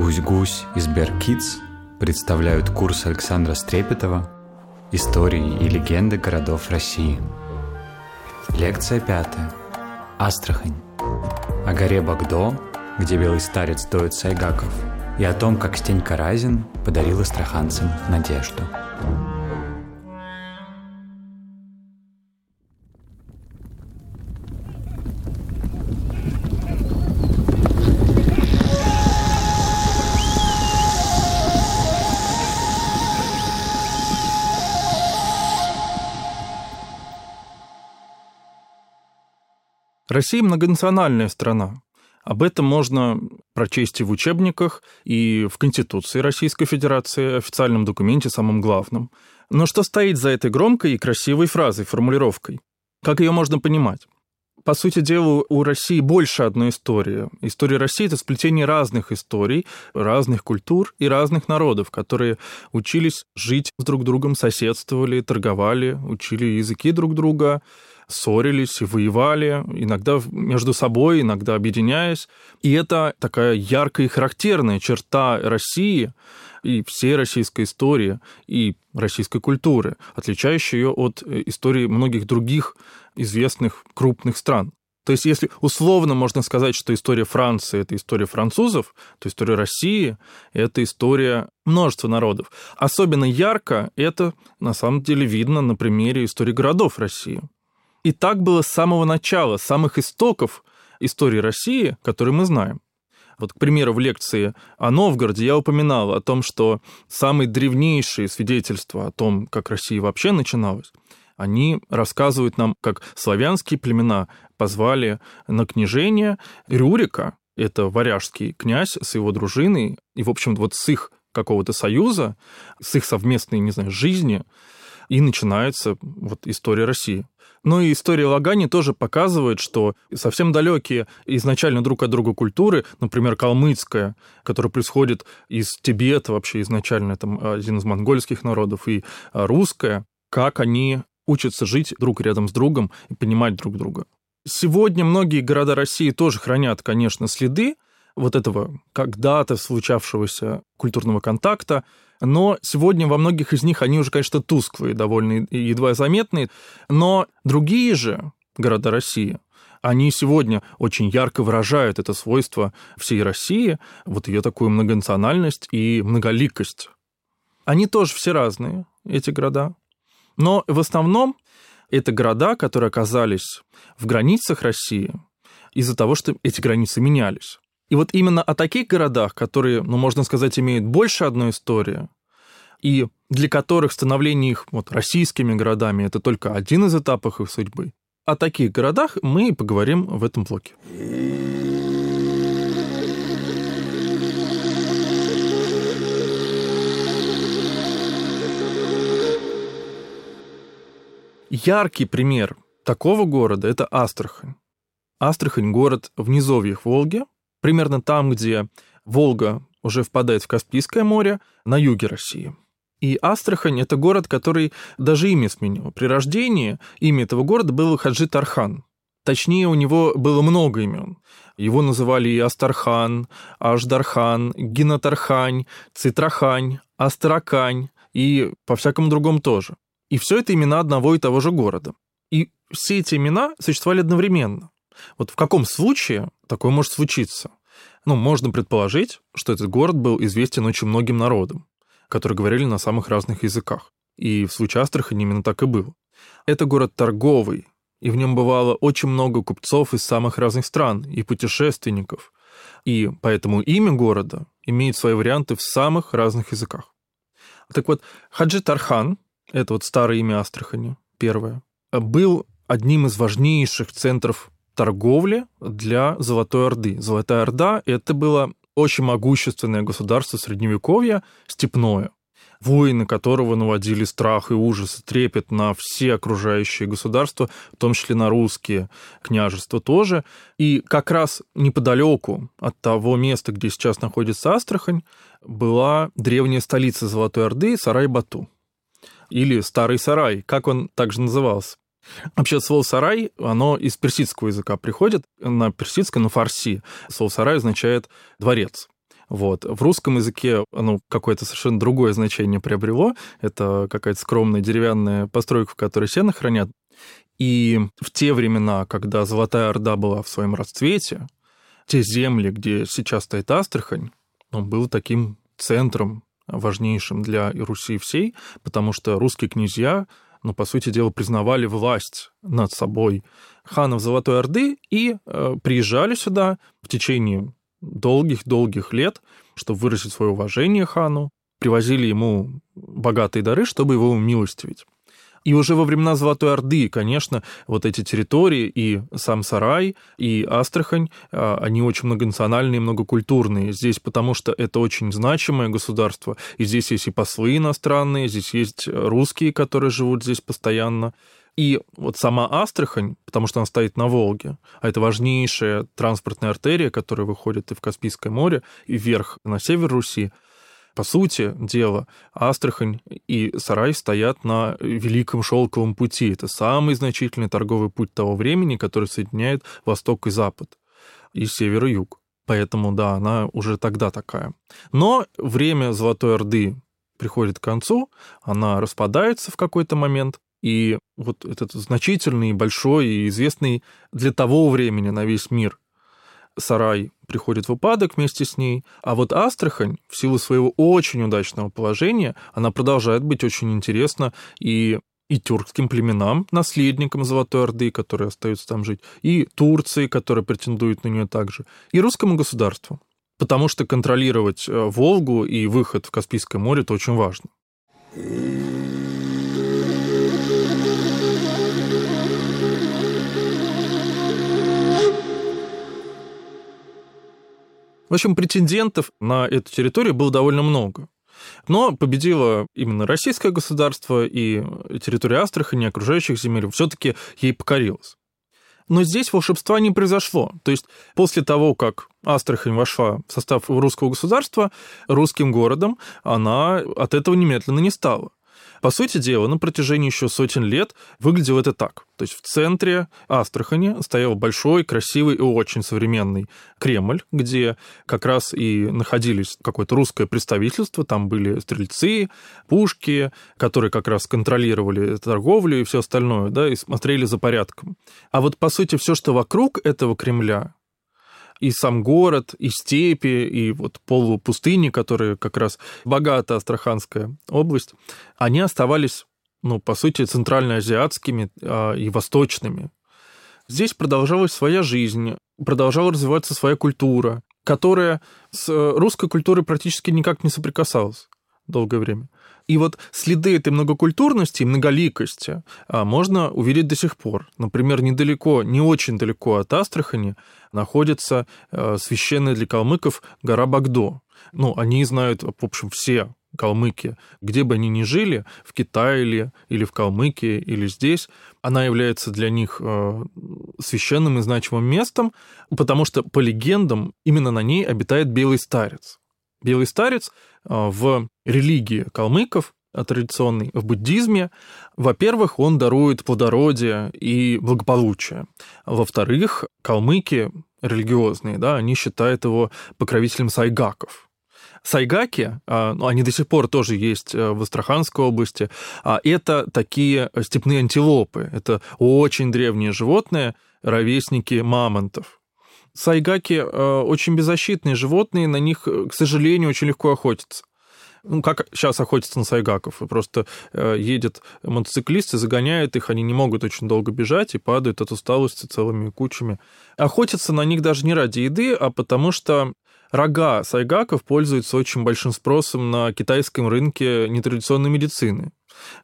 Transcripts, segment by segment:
Гусь-гусь и Сберкидс представляют курс Александра Стрепетова «Истории и легенды городов России». Лекция пятая. Астрахань. О горе Багдо, где белый старец доит Сайгаков, и о том, как Стенька Разин подарил астраханцам надежду. Россия многонациональная страна. Об этом можно прочесть и в учебниках, и в Конституции Российской Федерации, официальном документе, самом главном. Но что стоит за этой громкой и красивой фразой, формулировкой? Как ее можно понимать? По сути дела, у России больше одной истории. История России – это сплетение разных историй, разных культур и разных народов, которые учились жить с друг другом, соседствовали, торговали, учили языки друг друга, ссорились и воевали, иногда между собой, иногда объединяясь. И это такая яркая и характерная черта России и всей российской истории и российской культуры, отличающая ее от э, истории многих других известных крупных стран. То есть, если условно можно сказать, что история Франции – это история французов, то история России – это история множества народов. Особенно ярко это, на самом деле, видно на примере истории городов России. И так было с самого начала, с самых истоков истории России, которые мы знаем. Вот, к примеру, в лекции о Новгороде я упоминал о том, что самые древнейшие свидетельства о том, как Россия вообще начиналась, они рассказывают нам, как славянские племена позвали на княжение Рюрика, это варяжский князь с его дружиной, и, в общем, вот с их какого-то союза, с их совместной, не знаю, жизни, и начинается вот история России. Но и история Лагани тоже показывает, что совсем далекие изначально друг от друга культуры, например, калмыцкая, которая происходит из Тибета вообще изначально, там один из монгольских народов, и русская, как они учатся жить друг рядом с другом и понимать друг друга. Сегодня многие города России тоже хранят, конечно, следы вот этого когда-то случавшегося культурного контакта, но сегодня во многих из них они уже, конечно, тусклые, довольно едва заметные, но другие же города России, они сегодня очень ярко выражают это свойство всей России, вот ее такую многонациональность и многоликость. Они тоже все разные, эти города. Но в основном это города, которые оказались в границах России из-за того, что эти границы менялись. И вот именно о таких городах, которые, ну, можно сказать, имеют больше одной истории, и для которых становление их вот, российскими городами – это только один из этапов их судьбы, о таких городах мы и поговорим в этом блоке. Яркий пример такого города – это Астрахань. Астрахань – город в низовьях Волги, примерно там, где Волга уже впадает в Каспийское море, на юге России. И Астрахань – это город, который даже имя сменил. При рождении имя этого города было Хаджи Тархан. Точнее, у него было много имен. Его называли и Астархан, Аждархан, Гинатархань, Цитрахань, Астракань и по-всякому другому тоже. И все это имена одного и того же города. И все эти имена существовали одновременно. Вот в каком случае такое может случиться? Ну, можно предположить, что этот город был известен очень многим народам, которые говорили на самых разных языках. И в случае Астрахани именно так и было. Это город торговый, и в нем бывало очень много купцов из самых разных стран и путешественников. И поэтому имя города имеет свои варианты в самых разных языках. Так вот, Хаджи Тархан, это вот старое имя Астрахани, первое, был одним из важнейших центров торговли для Золотой Орды. Золотая Орда – это было очень могущественное государство Средневековья, степное, воины которого наводили страх и ужас, и трепет на все окружающие государства, в том числе на русские княжества тоже. И как раз неподалеку от того места, где сейчас находится Астрахань, была древняя столица Золотой Орды Сарай-Бату. Или Старый Сарай, как он также назывался. Вообще слово «сарай», оно из персидского языка приходит, на персидском, на фарси. Слово «сарай» означает «дворец». Вот. В русском языке оно какое-то совершенно другое значение приобрело. Это какая-то скромная деревянная постройка, в которой сено хранят. И в те времена, когда Золотая Орда была в своем расцвете, те земли, где сейчас стоит Астрахань, он был таким центром важнейшим для Руси всей, потому что русские князья, ну, по сути дела, признавали власть над собой ханов Золотой Орды и э, приезжали сюда в течение долгих-долгих лет, чтобы выразить свое уважение хану, привозили ему богатые дары, чтобы его умилостивить. И уже во времена Золотой Орды, конечно, вот эти территории, и сам Сарай, и Астрахань, а, они очень многонациональные, многокультурные. Здесь потому что это очень значимое государство, и здесь есть и послы иностранные, здесь есть русские, которые живут здесь постоянно. И вот сама Астрахань, потому что она стоит на Волге, а это важнейшая транспортная артерия, которая выходит и в Каспийское море, и вверх на север Руси, по сути дела, Астрахань и Сарай стоят на Великом Шелковом пути. Это самый значительный торговый путь того времени, который соединяет Восток и Запад, и север и юг. Поэтому, да, она уже тогда такая. Но время Золотой Орды приходит к концу, она распадается в какой-то момент, и вот этот значительный, большой и известный для того времени на весь мир Сарай приходит в упадок вместе с ней, а вот Астрахань, в силу своего очень удачного положения, она продолжает быть очень интересна и и тюркским племенам, наследникам Золотой Орды, которые остаются там жить, и Турции, которая претендует на нее также, и русскому государству. Потому что контролировать э, Волгу и выход в Каспийское море – это очень важно. В общем, претендентов на эту территорию было довольно много. Но победило именно российское государство, и территория Астрахани, окружающих земель все-таки ей покорилась. Но здесь волшебства не произошло. То есть после того, как Астрахань вошла в состав русского государства, русским городом она от этого немедленно не стала. По сути дела, на протяжении еще сотен лет выглядело это так. То есть в центре Астрахани стоял большой, красивый и очень современный Кремль, где как раз и находились какое-то русское представительство, там были стрельцы, пушки, которые как раз контролировали торговлю и все остальное, да, и смотрели за порядком. А вот, по сути, все, что вокруг этого Кремля, и сам город, и степи, и вот полупустыни, которые как раз богата Астраханская область, они оставались, ну, по сути, центральноазиатскими а, и восточными. Здесь продолжалась своя жизнь, продолжала развиваться своя культура, которая с русской культурой практически никак не соприкасалась долгое время. И вот следы этой многокультурности многоликости а, можно увидеть до сих пор. Например, недалеко, не очень далеко от Астрахани находится а, священная для калмыков гора Багдо. Ну, они знают, в общем, все калмыки, где бы они ни жили, в Китае или, или в Калмыкии, или здесь, она является для них а, священным и значимым местом, потому что, по легендам, именно на ней обитает белый старец. Белый старец а, в религии калмыков а, традиционной, в буддизме, во-первых, он дарует плодородие и благополучие. Во-вторых, калмыки религиозные, да, они считают его покровителем сайгаков. Сайгаки, а, ну, они до сих пор тоже есть в Астраханской области, это такие степные антилопы, это очень древние животные, ровесники мамонтов. Сайгаки э, очень беззащитные животные, на них, э, к сожалению, очень легко охотиться. Ну, как сейчас охотятся на сайгаков. Просто э, едет мотоциклист и загоняет их, они не могут очень долго бежать и падают от усталости целыми кучами. Охотятся на них даже не ради еды, а потому что рога сайгаков пользуются очень большим спросом на китайском рынке нетрадиционной медицины.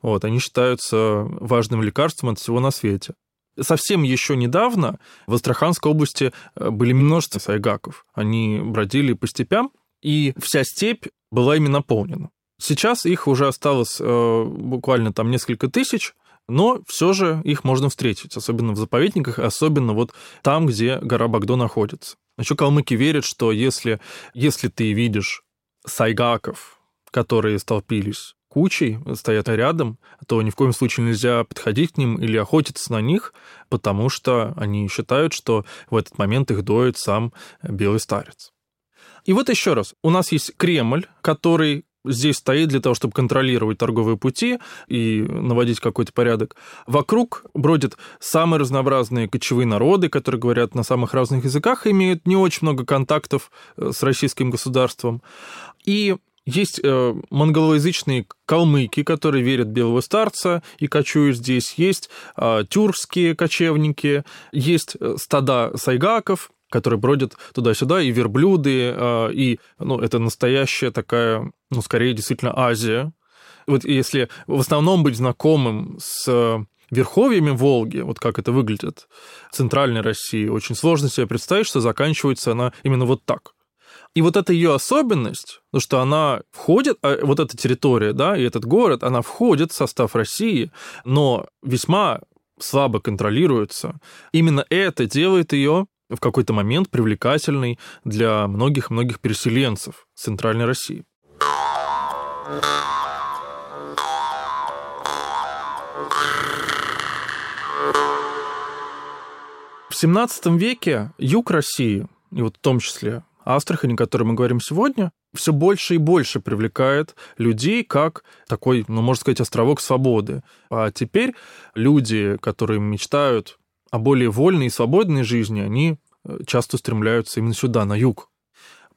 Вот, они считаются важным лекарством от всего на свете. Совсем еще недавно в Астраханской области э, были множество сайгаков. Они бродили по степям, и вся степь была ими наполнена. Сейчас их уже осталось э, буквально там несколько тысяч, но все же их можно встретить, особенно в заповедниках, особенно вот там, где гора Багдо находится. Еще калмыки верят, что если, если ты видишь сайгаков, которые столпились кучей, стоят рядом, то ни в коем случае нельзя подходить к ним или охотиться на них, потому что они считают, что в этот момент их доит сам белый старец. И вот еще раз, у нас есть Кремль, который здесь стоит для того, чтобы контролировать торговые пути и наводить какой-то порядок. Вокруг бродят самые разнообразные кочевые народы, которые говорят на самых разных языках, имеют не очень много контактов э, с российским государством. И есть э, монголоязычные калмыки, которые верят в белого старца и кочуют здесь. Есть э, тюркские кочевники, есть э, стада сайгаков, которые бродят туда-сюда, и верблюды, а, и, ну, это настоящая такая, ну, скорее, действительно, Азия. Вот если в основном быть знакомым с верховьями Волги, вот как это выглядит, центральной России, очень сложно себе представить, что заканчивается она именно вот так. И вот эта ее особенность, то, что она входит, а, вот эта территория, да, и этот город, она входит в состав России, но весьма слабо контролируется. Именно это делает ее в какой-то момент привлекательной для многих-многих переселенцев Центральной России. В XVII веке юг России, и вот в том числе Астрахань, о которой мы говорим сегодня, все больше и больше привлекает людей как такой, ну, можно сказать, островок свободы. А теперь люди, которые мечтают о более вольной и свободной жизни, они э, часто стремляются именно сюда, на юг.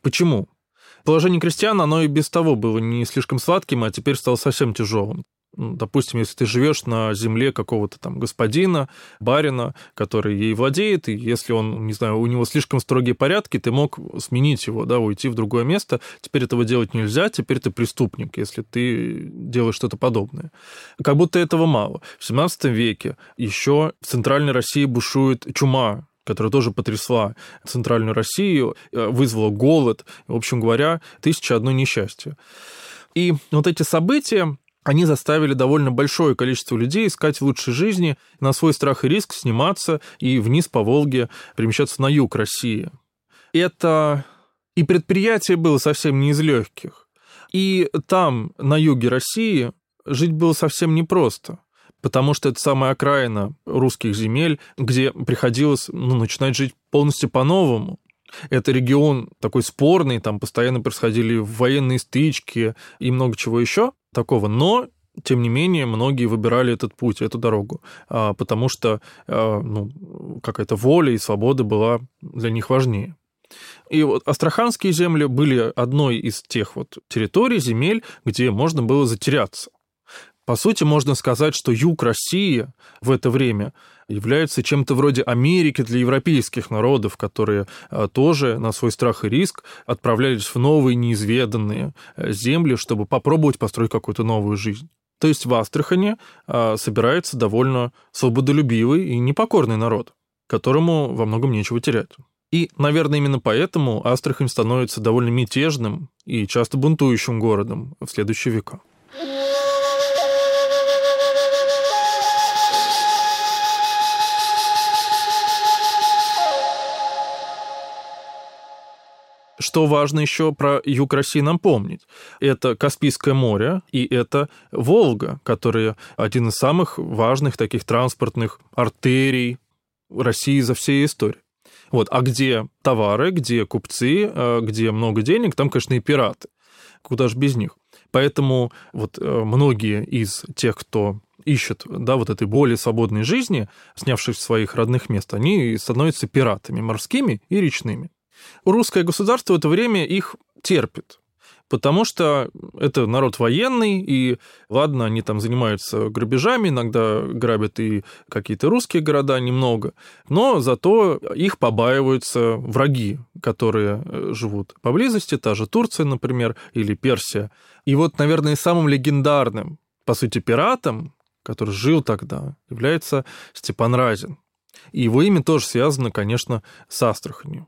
Почему? Положение крестьян, оно и без того было не слишком сладким, а теперь стало совсем тяжелым. Допустим, если ты живешь на земле какого-то там господина, барина, который ей владеет, и если он, не знаю, у него слишком строгие порядки, ты мог сменить его, да, уйти в другое место. Теперь этого делать нельзя, теперь ты преступник, если ты делаешь что-то подобное. Как будто этого мало. В 17 веке еще в Центральной России бушует чума, которая тоже потрясла Центральную Россию, э, вызвала голод, в общем говоря, тысяча одно несчастье. И вот эти события, они заставили довольно большое количество людей искать лучшей жизни, на свой страх и риск сниматься и вниз по Волге перемещаться на юг России. Это и предприятие было совсем не из легких. И там, на юге России, жить было совсем непросто, потому что это самая окраина русских земель, где приходилось ну, начинать жить полностью по-новому. Это регион такой спорный, там постоянно происходили военные стычки и много чего еще такого. Но тем не менее, многие выбирали этот путь, эту дорогу, а, потому что а, ну, какая-то воля и свобода была для них важнее. И вот астраханские земли были одной из тех вот территорий, земель, где можно было затеряться. По сути, можно сказать, что юг России в это время является чем-то вроде Америки для европейских народов, которые а, тоже на свой страх и риск отправлялись в новые неизведанные э, земли, чтобы попробовать построить какую-то новую жизнь. То есть в Астрахане а, собирается довольно свободолюбивый и непокорный народ, которому во многом нечего терять. И, наверное, именно поэтому Астрахань становится довольно мятежным и часто бунтующим городом в следующие века. Что важно еще про юг России нам помнить? Это Каспийское море и это Волга, которые один из самых важных таких транспортных артерий России за всей истории. Вот. А где товары, где купцы, э, где много денег, там, конечно, и пираты. Куда же без них? Поэтому вот э, многие из тех, кто ищет да, вот этой более свободной жизни, снявшись в своих родных мест, они становятся пиратами морскими и речными. Русское государство в это время их терпит, потому что это народ военный, и ладно, они там занимаются грабежами, иногда грабят и какие-то русские города немного, но зато их побаиваются враги, которые э, живут поблизости, та же Турция, например, или Персия. И вот, наверное, самым легендарным, по сути, пиратом, который жил тогда, является Степан Разин. И его имя тоже связано, конечно, с Астраханью.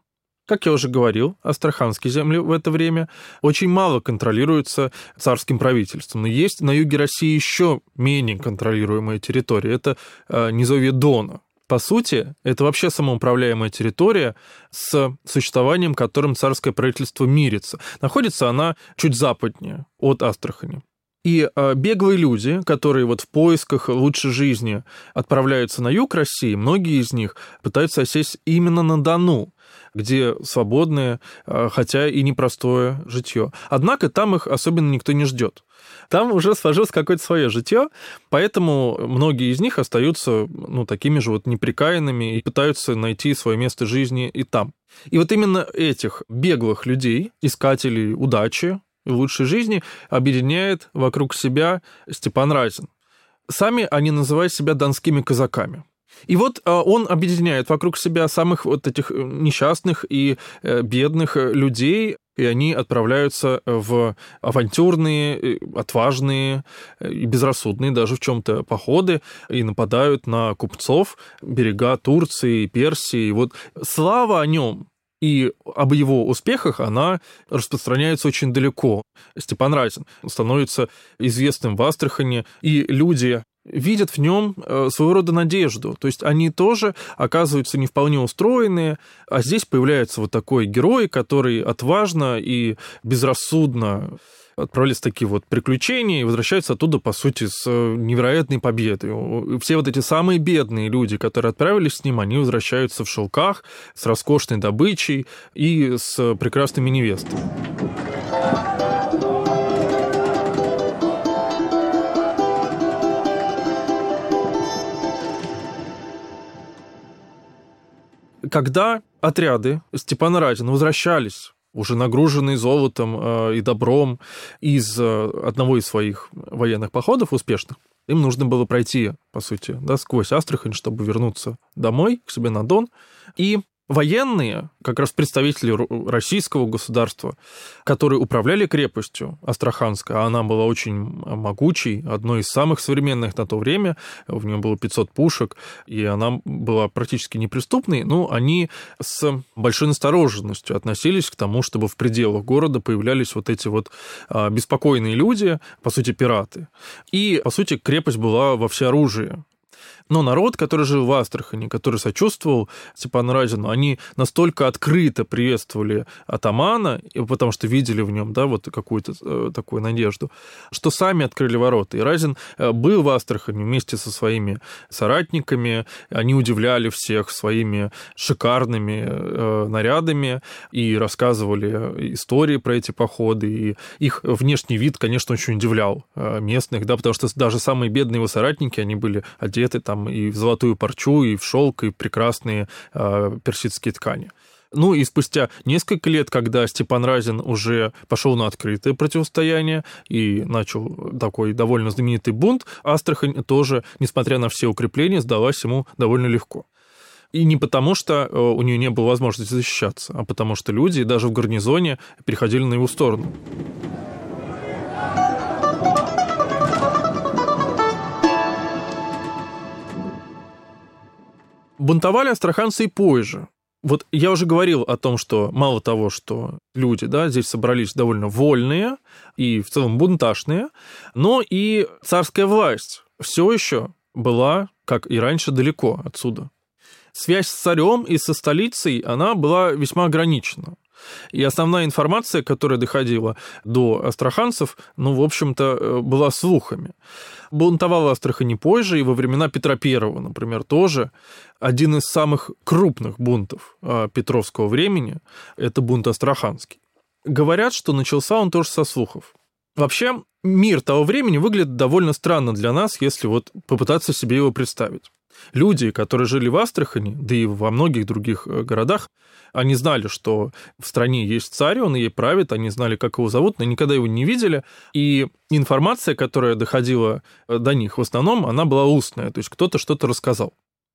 Как я уже говорил, астраханские земли в это время очень мало контролируются царским правительством. Но есть на юге России еще менее контролируемая территория. Это э, низовье Дона. По сути, это вообще самоуправляемая территория с существованием, которым царское правительство мирится. Находится она чуть западнее от Астрахани. И э, беглые люди, которые вот в поисках лучшей жизни отправляются на юг России, многие из них пытаются осесть именно на Дону, где свободное, э, хотя и непростое житье. Однако там их особенно никто не ждет. Там уже сложилось какое-то свое житье, поэтому многие из них остаются ну, такими же вот неприкаянными и пытаются найти свое место жизни и там. И вот именно этих беглых людей, искателей удачи, лучшей жизни объединяет вокруг себя Степан Разин. Сами они называют себя донскими казаками. И вот а, он объединяет вокруг себя самых вот этих э, несчастных и э, бедных э, людей, и они отправляются в авантюрные, отважные и безрассудные даже в чем-то походы и нападают на купцов берега Турции, Персии. И вот слава о нем и об его успехах она распространяется очень далеко. Степан Разин становится известным в Астрахани, и люди видят в нем э, своего рода надежду. То есть они тоже оказываются не вполне устроенные, а здесь появляется вот такой герой, который отважно и безрассудно отправились в такие вот приключения и возвращаются оттуда, по сути, с э, невероятной победой. Все вот эти самые бедные люди, которые отправились с ним, они возвращаются в шелках, с роскошной добычей и с прекрасными невестами. Когда отряды Степана Разина возвращались уже нагруженный золотом э, и добром из э, одного из своих военных походов успешных, им нужно было пройти, по сути, да, сквозь Астрахань, чтобы вернуться домой, к себе на Дон. И военные, как раз представители российского государства, которые управляли крепостью Астраханской, а она была очень могучей, одной из самых современных на то время, в нее было 500 пушек, и она была практически неприступной, но они с большой настороженностью относились к тому, чтобы в пределах города появлялись вот эти вот а, беспокойные люди, по сути, пираты. И, по сути, крепость была во всеоружии. Но народ, который жил в Астрахани, который сочувствовал Степану Разину, они настолько открыто приветствовали атамана, потому что видели в нем да, вот какую-то э, такую надежду, что сами открыли ворота. И Разин э, был в Астрахани вместе со своими соратниками, они удивляли всех своими шикарными э, нарядами и рассказывали истории про эти походы, и их внешний вид, конечно, очень удивлял местных, да, потому что даже самые бедные его соратники, они были одеты там и в золотую парчу, и в шелк, и прекрасные э, персидские ткани. Ну и спустя несколько лет, когда Степан Разин уже пошел на открытое противостояние и начал такой довольно знаменитый бунт, Астрахань тоже, несмотря на все укрепления, сдалась ему довольно легко. И не потому, что э, у нее не было возможности защищаться, а потому что люди даже в гарнизоне переходили на его сторону. Бунтовали астраханцы и позже. Вот я уже говорил о том, что мало того, что люди да, здесь собрались довольно вольные и в целом бунташные, но и царская власть все еще была, как и раньше, далеко отсюда. Связь с царем и со столицей, она была весьма ограничена. И основная информация, которая доходила до астраханцев, ну, в общем-то, э, была слухами. Бунтовал Астрахани позже, и во времена Петра I, например, тоже. Один из самых крупных бунтов э, Петровского времени – это бунт Астраханский. Говорят, что начался он тоже со слухов. Вообще, мир того времени выглядит довольно странно для нас, если вот попытаться себе его представить. Люди, которые жили в Астрахани, да и во многих других э, городах, они знали, что в стране есть царь, он ей правит, они знали, как его зовут, но никогда его не видели. И информация, которая доходила э, до них в основном, она была устная, то есть кто-то что-то рассказал.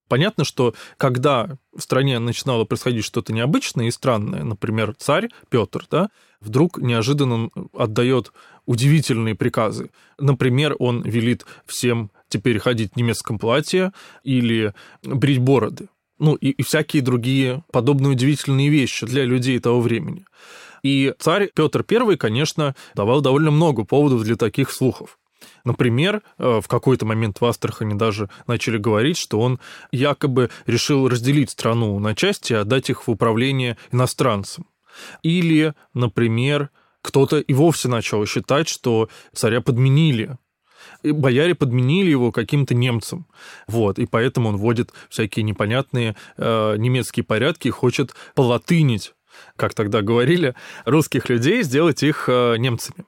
Понятно, что когда в стране начинало происходить что-то необычное и странное, например, царь Петр, да, вдруг неожиданно отдает удивительные приказы. Например, он велит всем теперь ходить в немецком платье или брить бороды. Ну и, и всякие другие подобные удивительные вещи для людей того времени. И царь Петр I, конечно, давал довольно много поводов для таких слухов. Например, э, в какой-то момент в Астрахани даже начали говорить, что он якобы решил разделить страну на части и отдать их в управление иностранцам. Или, например, Кто-то и вовсе начал считать, что царя подменили, и бояре подменили его каким-то немцем. Вот, и поэтому он вводит всякие непонятные э, немецкие порядки и хочет полатынить, как тогда говорили, русских людей, сделать их э, немцами.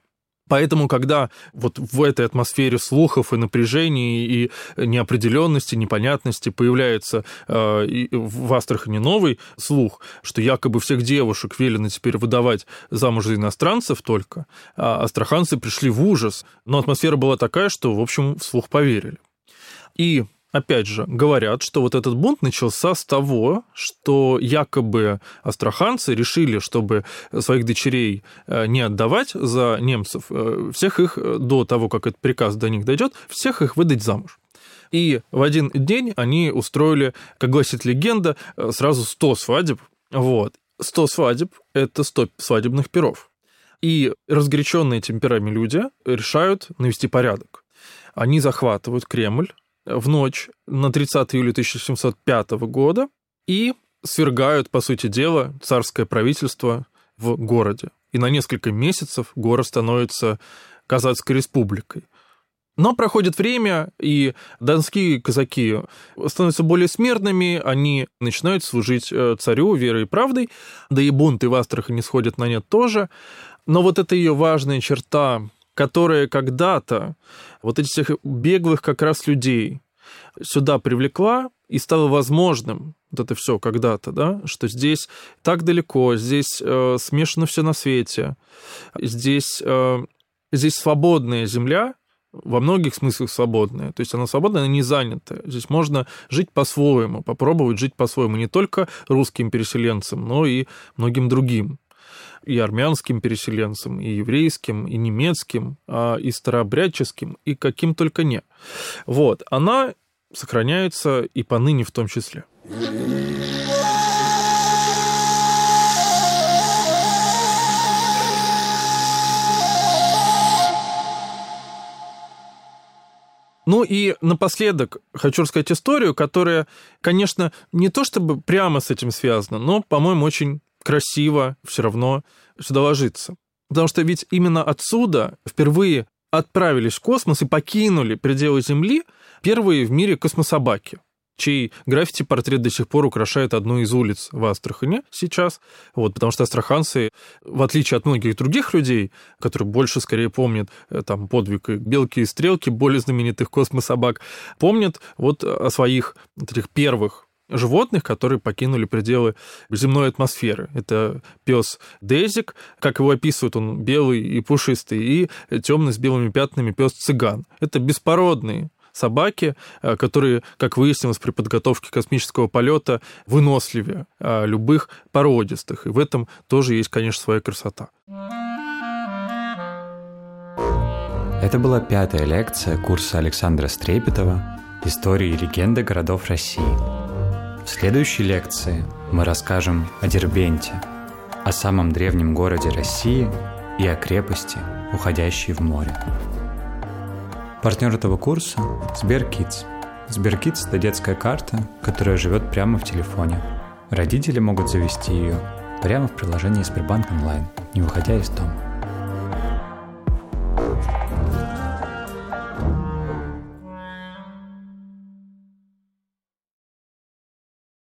Поэтому, когда вот в этой атмосфере слухов и напряжений, и неопределенности, непонятности появляется э, в Астрахани новый слух, что якобы всех девушек велено теперь выдавать замуж за иностранцев только, а астраханцы пришли в ужас. Но атмосфера была такая, что, в общем, вслух поверили. И опять же, говорят, что вот этот бунт начался с того, что якобы астраханцы решили, чтобы своих дочерей э, не отдавать за немцев, э, всех их э, до того, как этот приказ до них дойдет, всех их выдать замуж. И в один день они устроили, как гласит легенда, сразу 100 свадеб. Вот. 100 свадеб – это 100 свадебных перов. И разгоряченные темперами люди решают навести порядок. Они захватывают Кремль, в ночь на 30 июля 1705 года и свергают, по сути дела, царское правительство в городе. И на несколько месяцев город становится Казацкой республикой. Но проходит время, и донские казаки становятся более смертными, они начинают служить э, царю верой и правдой, да и бунты в Астрахани сходят на нет тоже. Но вот это ее важная черта которая когда-то вот этих всех беглых как раз людей сюда привлекла и стало возможным вот это все когда-то, да, что здесь так далеко, здесь э, смешано все на свете, здесь, э, здесь свободная земля, во многих смыслах свободная. То есть она свободная, она не занята. Здесь можно жить по-своему, попробовать жить по-своему. Не только русским переселенцам, но и многим другим и армянским переселенцам, и еврейским, и немецким, а и старообрядческим, и каким только не. Вот, она сохраняется и поныне в том числе. Ну и напоследок хочу рассказать историю, которая, конечно, не то чтобы прямо с этим связана, но, по-моему, очень красиво все равно сюда ложится. Потому что ведь именно отсюда впервые отправились в космос и покинули пределы Земли первые в мире космособаки чей граффити-портрет до сих пор украшает одну из улиц в Астрахане сейчас. Вот, потому что астраханцы, в отличие от многих других людей, которые больше скорее помнят э, там подвиг белки и стрелки, более знаменитых космособак, помнят вот о своих этих первых животных, которые покинули пределы земной атмосферы. Это пес Дезик, как его описывают, он белый и пушистый, и темный с белыми пятнами пес Цыган. Это беспородные собаки, э, которые, как выяснилось при подготовке космического полета, выносливее э, любых породистых. И в этом тоже есть, конечно, своя красота. Это была пятая лекция курса Александра Стрепетова «Истории и легенды городов России». В следующей лекции мы расскажем о Дербенте, о самом древнем городе России и о крепости, уходящей в море. Партнер этого курса – Сберкидс. Сберкидс – это детская карта, которая живет прямо в телефоне. Родители могут завести ее прямо в приложении Сбербанк онлайн, не выходя из дома.